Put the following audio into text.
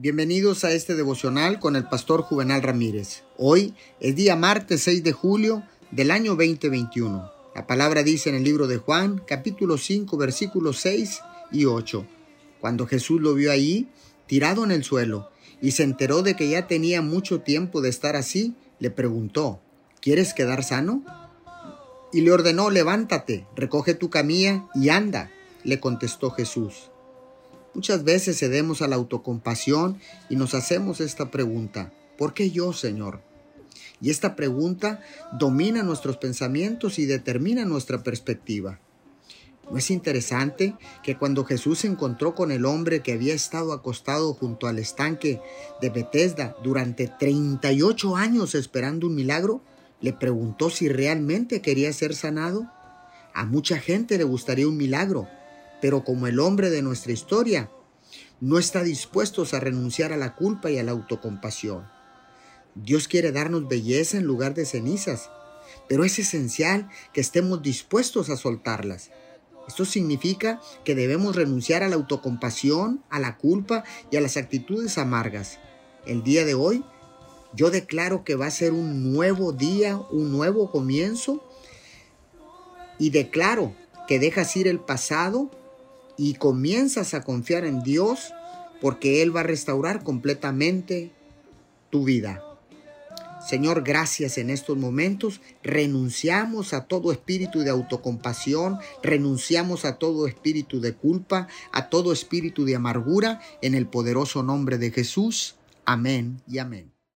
Bienvenidos a este devocional con el pastor Juvenal Ramírez. Hoy es día martes 6 de julio del año 2021. La palabra dice en el libro de Juan, capítulo 5, versículos 6 y 8. Cuando Jesús lo vio ahí, tirado en el suelo, y se enteró de que ya tenía mucho tiempo de estar así, le preguntó, ¿quieres quedar sano? Y le ordenó, levántate, recoge tu camilla y anda, le contestó Jesús. Muchas veces cedemos a la autocompasión y nos hacemos esta pregunta, ¿por qué yo, Señor? Y esta pregunta domina nuestros pensamientos y determina nuestra perspectiva. ¿No es interesante que cuando Jesús se encontró con el hombre que había estado acostado junto al estanque de Bethesda durante 38 años esperando un milagro, le preguntó si realmente quería ser sanado? A mucha gente le gustaría un milagro, pero como el hombre de nuestra historia, no está dispuesto a renunciar a la culpa y a la autocompasión. Dios quiere darnos belleza en lugar de cenizas, pero es esencial que estemos dispuestos a soltarlas. Esto significa que debemos renunciar a la autocompasión, a la culpa y a las actitudes amargas. El día de hoy, yo declaro que va a ser un nuevo día, un nuevo comienzo, y declaro que dejas ir el pasado y comienzas a confiar en Dios porque Él va a restaurar completamente tu vida. Señor, gracias en estos momentos. Renunciamos a todo espíritu de autocompasión, renunciamos a todo espíritu de culpa, a todo espíritu de amargura, en el poderoso nombre de Jesús. Amén y amén.